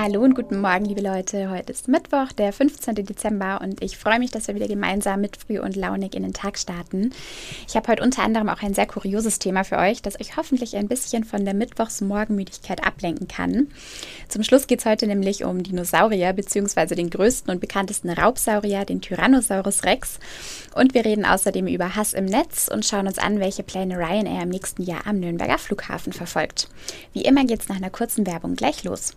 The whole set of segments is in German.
Hallo und guten Morgen, liebe Leute. Heute ist Mittwoch, der 15. Dezember und ich freue mich, dass wir wieder gemeinsam mit Früh und Launig in den Tag starten. Ich habe heute unter anderem auch ein sehr kurioses Thema für euch, das euch hoffentlich ein bisschen von der Mittwochsmorgenmüdigkeit ablenken kann. Zum Schluss geht es heute nämlich um Dinosaurier bzw. den größten und bekanntesten Raubsaurier, den Tyrannosaurus Rex. Und wir reden außerdem über Hass im Netz und schauen uns an, welche Pläne Ryanair im nächsten Jahr am Nürnberger Flughafen verfolgt. Wie immer geht es nach einer kurzen Werbung gleich los.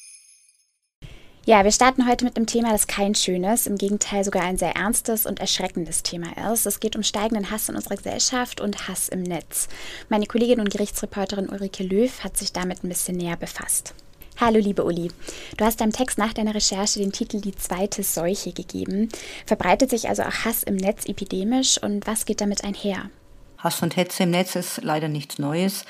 Ja, wir starten heute mit einem Thema, das kein schönes, im Gegenteil sogar ein sehr ernstes und erschreckendes Thema ist. Es geht um steigenden Hass in unserer Gesellschaft und Hass im Netz. Meine Kollegin und Gerichtsreporterin Ulrike Löw hat sich damit ein bisschen näher befasst. Hallo liebe Uli, du hast deinem Text nach deiner Recherche den Titel Die zweite Seuche gegeben. Verbreitet sich also auch Hass im Netz epidemisch und was geht damit einher? Hass und Hetze im Netz ist leider nichts Neues.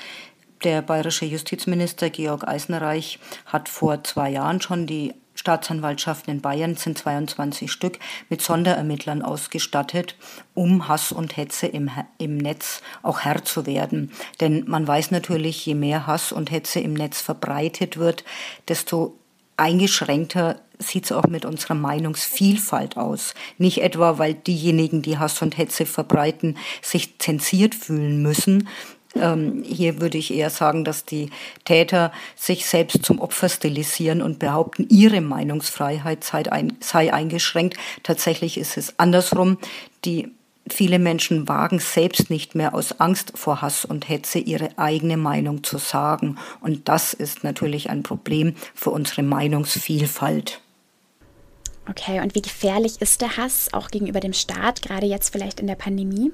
Der bayerische Justizminister Georg Eisenreich hat vor zwei Jahren schon die Staatsanwaltschaften in Bayern sind 22 Stück mit Sonderermittlern ausgestattet, um Hass und Hetze im, im Netz auch Herr zu werden. Denn man weiß natürlich, je mehr Hass und Hetze im Netz verbreitet wird, desto eingeschränkter sieht es auch mit unserer Meinungsvielfalt aus. Nicht etwa, weil diejenigen, die Hass und Hetze verbreiten, sich zensiert fühlen müssen, ähm, hier würde ich eher sagen, dass die Täter sich selbst zum Opfer stilisieren und behaupten, ihre Meinungsfreiheit sei, ein, sei eingeschränkt. Tatsächlich ist es andersrum. Die Viele Menschen wagen selbst nicht mehr aus Angst vor Hass und Hetze ihre eigene Meinung zu sagen. Und das ist natürlich ein Problem für unsere Meinungsvielfalt. Okay, und wie gefährlich ist der Hass auch gegenüber dem Staat, gerade jetzt vielleicht in der Pandemie?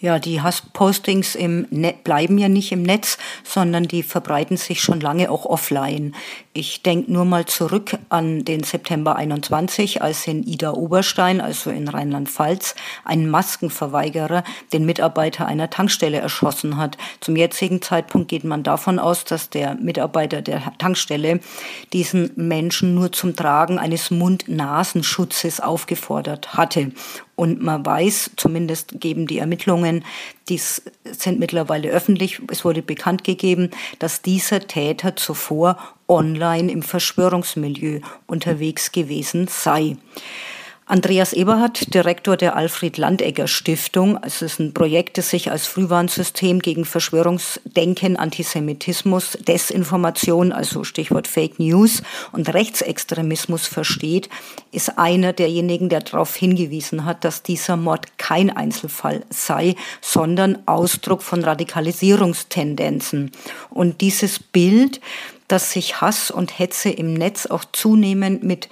Ja, die Hasspostings im Net bleiben ja nicht im Netz, sondern die verbreiten sich schon lange auch offline. Ich denke nur mal zurück an den September 21, als in Ida Oberstein, also in Rheinland-Pfalz, ein Maskenverweigerer den Mitarbeiter einer Tankstelle erschossen hat. Zum jetzigen Zeitpunkt geht man davon aus, dass der Mitarbeiter der Tankstelle diesen Menschen nur zum Tragen eines Mund-Nasenschutzes aufgefordert hatte. Und man weiß, zumindest geben die Ermittlungen, die sind mittlerweile öffentlich, es wurde bekannt gegeben, dass dieser Täter zuvor online im Verschwörungsmilieu unterwegs gewesen sei. Andreas Eberhardt, Direktor der Alfred Landegger Stiftung. Es ist ein Projekt, das sich als Frühwarnsystem gegen Verschwörungsdenken, Antisemitismus, Desinformation, also Stichwort Fake News und Rechtsextremismus versteht, ist einer derjenigen, der darauf hingewiesen hat, dass dieser Mord kein Einzelfall sei, sondern Ausdruck von Radikalisierungstendenzen. Und dieses Bild, dass sich Hass und Hetze im Netz auch zunehmend mit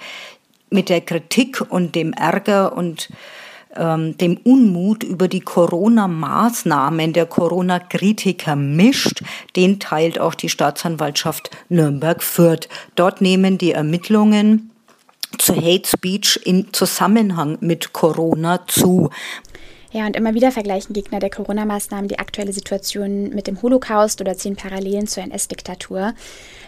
mit der Kritik und dem Ärger und ähm, dem Unmut über die Corona-Maßnahmen der Corona-Kritiker mischt, den teilt auch die Staatsanwaltschaft Nürnberg-Fürth. Dort nehmen die Ermittlungen zu Hate Speech in Zusammenhang mit Corona zu. Ja, und immer wieder vergleichen Gegner der Corona-Maßnahmen die aktuelle Situation mit dem Holocaust oder ziehen Parallelen zur NS-Diktatur.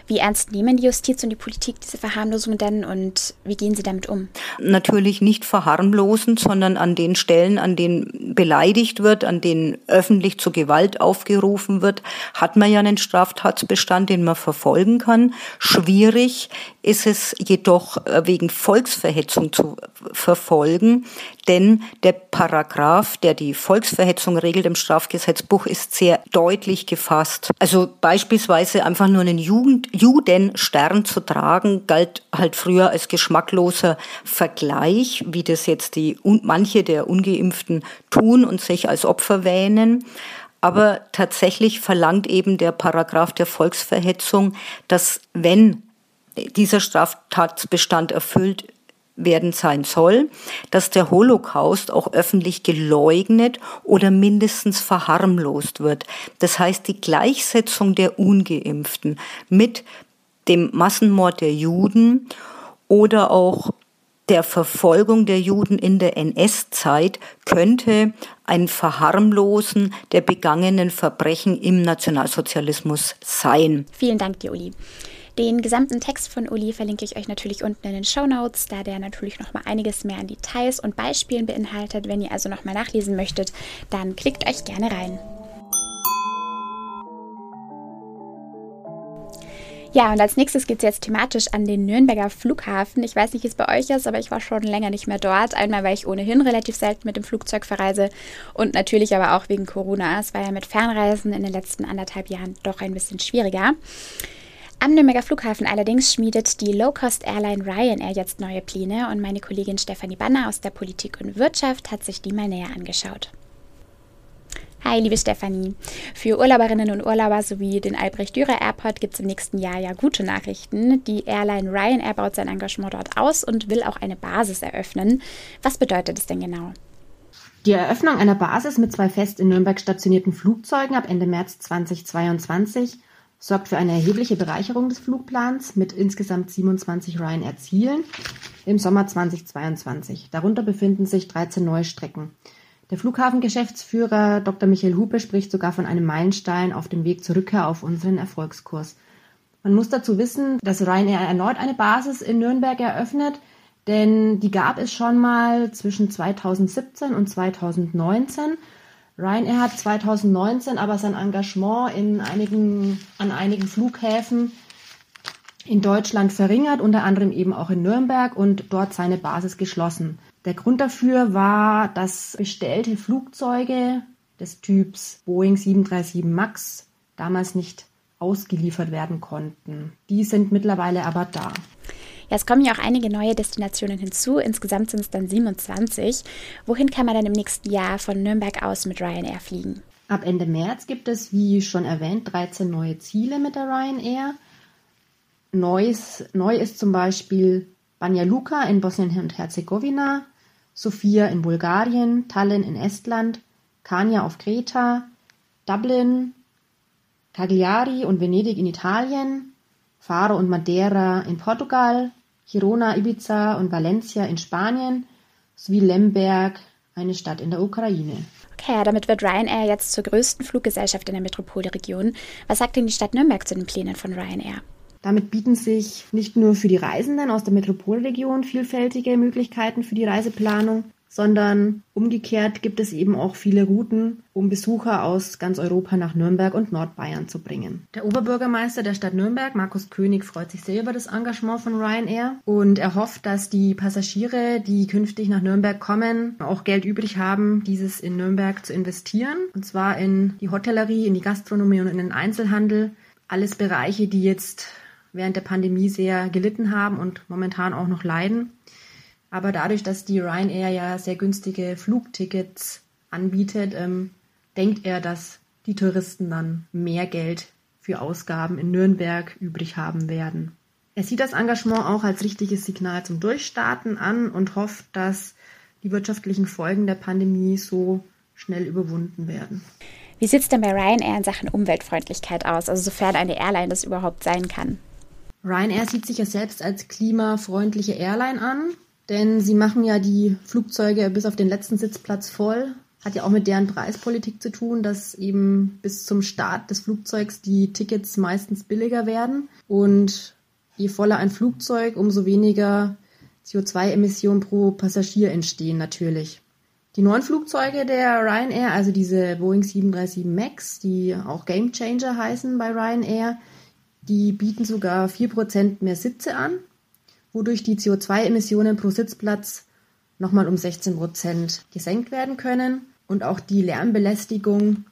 Wie ernst nehmen die Justiz und die Politik diese Verharmlosung denn und wie gehen sie damit um? Natürlich nicht verharmlosend, sondern an den Stellen, an denen beleidigt wird, an denen öffentlich zu Gewalt aufgerufen wird, hat man ja einen Straftatsbestand, den man verfolgen kann. Schwierig ist es jedoch äh, wegen Volksverhetzung zu verfolgen, denn der Paragraph, der die Volksverhetzung regelt im Strafgesetzbuch, ist sehr deutlich gefasst. Also beispielsweise einfach nur einen Jugend Judenstern zu tragen, galt halt früher als geschmackloser Vergleich, wie das jetzt die manche der Ungeimpften tun und sich als Opfer wähnen. Aber tatsächlich verlangt eben der Paragraph der Volksverhetzung, dass wenn dieser Straftatbestand erfüllt werden sein soll, dass der Holocaust auch öffentlich geleugnet oder mindestens verharmlost wird. Das heißt, die Gleichsetzung der ungeimpften mit dem Massenmord der Juden oder auch der Verfolgung der Juden in der NS-Zeit könnte ein Verharmlosen der begangenen Verbrechen im Nationalsozialismus sein. Vielen Dank, Uli. Den gesamten Text von Uli verlinke ich euch natürlich unten in den Show Notes, da der natürlich noch mal einiges mehr an Details und Beispielen beinhaltet. Wenn ihr also noch mal nachlesen möchtet, dann klickt euch gerne rein. Ja, und als nächstes geht es jetzt thematisch an den Nürnberger Flughafen. Ich weiß nicht, wie es bei euch ist, aber ich war schon länger nicht mehr dort. Einmal, weil ich ohnehin relativ selten mit dem Flugzeug verreise und natürlich aber auch wegen Corona. Es war ja mit Fernreisen in den letzten anderthalb Jahren doch ein bisschen schwieriger. Am Nürnberger Flughafen allerdings schmiedet die Low-Cost-Airline Ryanair jetzt neue Pläne und meine Kollegin Stefanie Banner aus der Politik und Wirtschaft hat sich die mal näher angeschaut. Hi, liebe Stefanie. Für Urlauberinnen und Urlauber sowie den Albrecht-Dürer Airport gibt es im nächsten Jahr ja gute Nachrichten. Die Airline Ryanair baut sein Engagement dort aus und will auch eine Basis eröffnen. Was bedeutet es denn genau? Die Eröffnung einer Basis mit zwei fest in Nürnberg stationierten Flugzeugen ab Ende März 2022 sorgt für eine erhebliche Bereicherung des Flugplans mit insgesamt 27 Ryanair-Zielen im Sommer 2022. Darunter befinden sich 13 neue Strecken. Der Flughafengeschäftsführer Dr. Michael Hupe spricht sogar von einem Meilenstein auf dem Weg zur Rückkehr auf unseren Erfolgskurs. Man muss dazu wissen, dass Ryanair erneut eine Basis in Nürnberg eröffnet, denn die gab es schon mal zwischen 2017 und 2019. Ryanair hat 2019 aber sein Engagement in einigen, an einigen Flughäfen in Deutschland verringert, unter anderem eben auch in Nürnberg und dort seine Basis geschlossen. Der Grund dafür war, dass bestellte Flugzeuge des Typs Boeing 737 MAX damals nicht ausgeliefert werden konnten. Die sind mittlerweile aber da. Ja, es kommen ja auch einige neue Destinationen hinzu. Insgesamt sind es dann 27. Wohin kann man dann im nächsten Jahr von Nürnberg aus mit Ryanair fliegen? Ab Ende März gibt es, wie schon erwähnt, 13 neue Ziele mit der Ryanair. Neues, neu ist zum Beispiel Banja Luka in Bosnien und Herzegowina, Sofia in Bulgarien, Tallinn in Estland, Kania auf Kreta, Dublin, Cagliari und Venedig in Italien, Faro und Madeira in Portugal, Girona, Ibiza und Valencia in Spanien sowie Lemberg, eine Stadt in der Ukraine. Okay, damit wird Ryanair jetzt zur größten Fluggesellschaft in der Metropolregion. Was sagt denn die Stadt Nürnberg zu den Plänen von Ryanair? Damit bieten sich nicht nur für die Reisenden aus der Metropolregion vielfältige Möglichkeiten für die Reiseplanung, sondern umgekehrt gibt es eben auch viele Routen, um Besucher aus ganz Europa nach Nürnberg und Nordbayern zu bringen. Der Oberbürgermeister der Stadt Nürnberg, Markus König, freut sich sehr über das Engagement von Ryanair und er hofft, dass die Passagiere, die künftig nach Nürnberg kommen, auch Geld übrig haben, dieses in Nürnberg zu investieren. Und zwar in die Hotellerie, in die Gastronomie und in den Einzelhandel. Alles Bereiche, die jetzt während der Pandemie sehr gelitten haben und momentan auch noch leiden. Aber dadurch, dass die Ryanair ja sehr günstige Flugtickets anbietet, ähm, denkt er, dass die Touristen dann mehr Geld für Ausgaben in Nürnberg übrig haben werden. Er sieht das Engagement auch als richtiges Signal zum Durchstarten an und hofft, dass die wirtschaftlichen Folgen der Pandemie so schnell überwunden werden. Wie sieht es denn bei Ryanair in Sachen Umweltfreundlichkeit aus, also sofern eine Airline das überhaupt sein kann? Ryanair sieht sich ja selbst als klimafreundliche Airline an, denn sie machen ja die Flugzeuge bis auf den letzten Sitzplatz voll. Hat ja auch mit deren Preispolitik zu tun, dass eben bis zum Start des Flugzeugs die Tickets meistens billiger werden. Und je voller ein Flugzeug, umso weniger CO2-Emissionen pro Passagier entstehen natürlich. Die neuen Flugzeuge der Ryanair, also diese Boeing 737 MAX, die auch Game Changer heißen bei Ryanair, die bieten sogar 4% mehr Sitze an, wodurch die CO2-Emissionen pro Sitzplatz nochmal um 16% gesenkt werden können und auch die Lärmbelästigung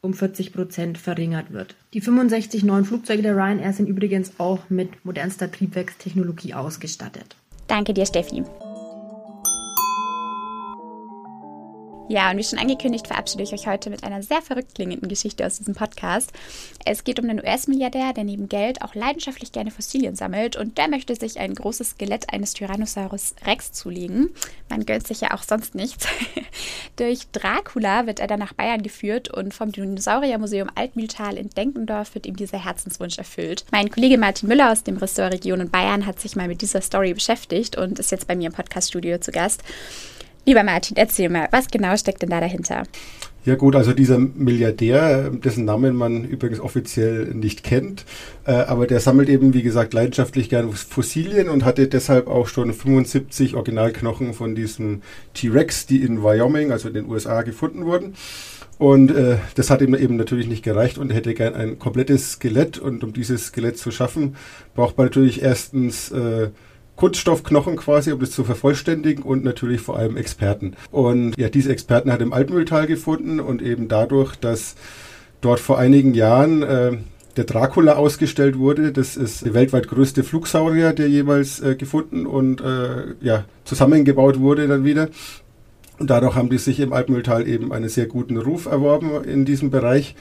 um 40% verringert wird. Die 65 neuen Flugzeuge der Ryanair sind übrigens auch mit modernster Triebwerkstechnologie ausgestattet. Danke dir, Steffi. Ja, und wie schon angekündigt, verabschiede ich euch heute mit einer sehr verrückt klingenden Geschichte aus diesem Podcast. Es geht um einen US-Milliardär, der neben Geld auch leidenschaftlich gerne Fossilien sammelt und der möchte sich ein großes Skelett eines Tyrannosaurus Rex zulegen. Man gönnt sich ja auch sonst nichts. Durch Dracula wird er dann nach Bayern geführt und vom Dinosauriermuseum Altmühltal in Denkendorf wird ihm dieser Herzenswunsch erfüllt. Mein Kollege Martin Müller aus dem Ressort Region und Bayern hat sich mal mit dieser Story beschäftigt und ist jetzt bei mir im Podcaststudio zu Gast. Lieber Martin, erzähl mal, was genau steckt denn da dahinter? Ja gut, also dieser Milliardär, dessen Namen man übrigens offiziell nicht kennt, äh, aber der sammelt eben, wie gesagt, leidenschaftlich gerne Fossilien und hatte deshalb auch schon 75 Originalknochen von diesem T-Rex, die in Wyoming, also in den USA, gefunden wurden. Und äh, das hat ihm eben natürlich nicht gereicht und er hätte gern ein komplettes Skelett. Und um dieses Skelett zu schaffen, braucht man natürlich erstens äh, Kunststoffknochen quasi, um das zu vervollständigen und natürlich vor allem Experten. Und ja, diese Experten hat im Altmühltal gefunden und eben dadurch, dass dort vor einigen Jahren äh, der Dracula ausgestellt wurde. Das ist der weltweit größte Flugsaurier, der jemals äh, gefunden und äh, ja, zusammengebaut wurde dann wieder. Und dadurch haben die sich im Altmühltal eben einen sehr guten Ruf erworben in diesem Bereich.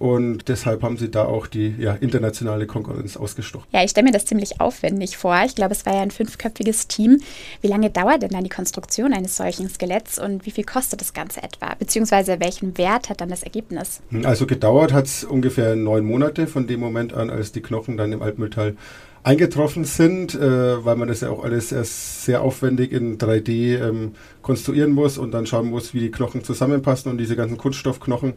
Und deshalb haben sie da auch die ja, internationale Konkurrenz ausgestochen. Ja, ich stelle mir das ziemlich aufwendig vor. Ich glaube, es war ja ein fünfköpfiges Team. Wie lange dauert denn dann die Konstruktion eines solchen Skeletts und wie viel kostet das Ganze etwa? Beziehungsweise welchen Wert hat dann das Ergebnis? Also gedauert hat es ungefähr neun Monate von dem Moment an, als die Knochen dann im Altmetall eingetroffen sind, äh, weil man das ja auch alles erst sehr aufwendig in 3D ähm, konstruieren muss und dann schauen muss, wie die Knochen zusammenpassen und diese ganzen Kunststoffknochen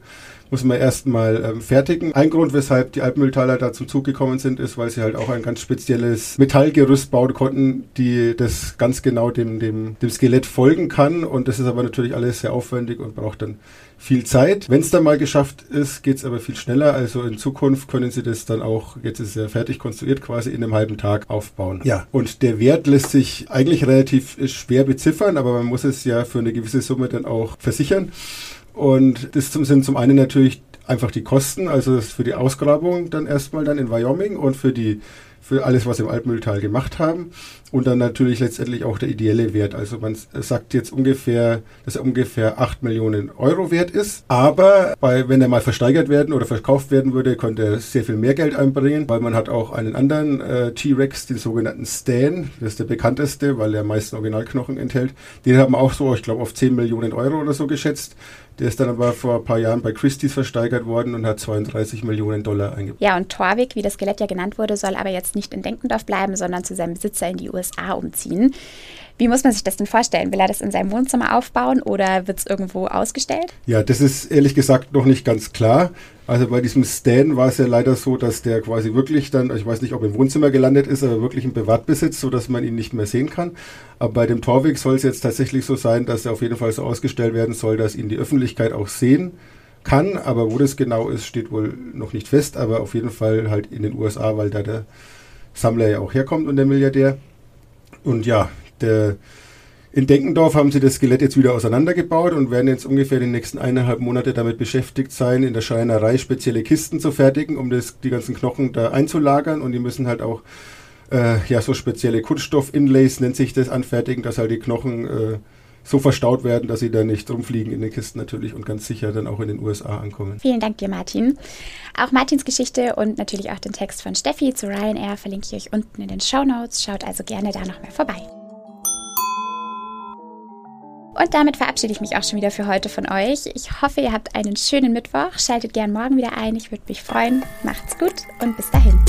muss man erstmal ähm, fertigen. Ein Grund, weshalb die Alpenmülltaler da zum Zug gekommen sind, ist, weil sie halt auch ein ganz spezielles Metallgerüst bauen konnten, die das ganz genau dem, dem, dem Skelett folgen kann. Und das ist aber natürlich alles sehr aufwendig und braucht dann viel Zeit. Wenn es dann mal geschafft ist, geht es aber viel schneller. Also in Zukunft können Sie das dann auch, jetzt ist es ja fertig konstruiert, quasi in einem halben Tag aufbauen. Ja, und der Wert lässt sich eigentlich relativ schwer beziffern, aber man muss es ja für eine gewisse Summe dann auch versichern. Und das sind zum einen natürlich einfach die Kosten, also für die Ausgrabung dann erstmal dann in Wyoming und für die für alles, was im Altmühltal gemacht haben. Und dann natürlich letztendlich auch der ideelle Wert. Also man sagt jetzt ungefähr, dass er ungefähr 8 Millionen Euro wert ist. Aber bei, wenn er mal versteigert werden oder verkauft werden würde, könnte er sehr viel mehr Geld einbringen, weil man hat auch einen anderen äh, T-Rex, den sogenannten Stan. Das ist der bekannteste, weil er meisten Originalknochen enthält. Den haben wir auch so, ich glaube, auf 10 Millionen Euro oder so geschätzt. Der ist dann aber vor ein paar Jahren bei Christie's versteigert worden und hat 32 Millionen Dollar eingebracht. Ja, und Torvik, wie das Skelett ja genannt wurde, soll aber jetzt nicht in Denkendorf bleiben, sondern zu seinem Besitzer in die USA umziehen. Wie muss man sich das denn vorstellen? Will er das in seinem Wohnzimmer aufbauen oder wird es irgendwo ausgestellt? Ja, das ist ehrlich gesagt noch nicht ganz klar. Also bei diesem Stan war es ja leider so, dass der quasi wirklich dann, ich weiß nicht, ob im Wohnzimmer gelandet ist, aber wirklich im Privatbesitz, sodass man ihn nicht mehr sehen kann. Aber bei dem Torweg soll es jetzt tatsächlich so sein, dass er auf jeden Fall so ausgestellt werden soll, dass ihn die Öffentlichkeit auch sehen kann. Aber wo das genau ist, steht wohl noch nicht fest. Aber auf jeden Fall halt in den USA, weil da der Sammler ja auch herkommt und der Milliardär. Und ja, der, in Denkendorf haben sie das Skelett jetzt wieder auseinandergebaut und werden jetzt ungefähr die nächsten eineinhalb Monate damit beschäftigt sein, in der Schreinerei spezielle Kisten zu fertigen, um das, die ganzen Knochen da einzulagern. Und die müssen halt auch äh, ja so spezielle Kunststoff-Inlays, nennt sich das, anfertigen, dass halt die Knochen äh, so verstaut werden, dass sie da nicht rumfliegen in den Kisten natürlich und ganz sicher dann auch in den USA ankommen. Vielen Dank dir, Martin. Auch Martins Geschichte und natürlich auch den Text von Steffi zu Ryanair verlinke ich euch unten in den Show Notes. Schaut also gerne da nochmal vorbei. Und damit verabschiede ich mich auch schon wieder für heute von euch. Ich hoffe, ihr habt einen schönen Mittwoch. Schaltet gern morgen wieder ein. Ich würde mich freuen. Macht's gut und bis dahin.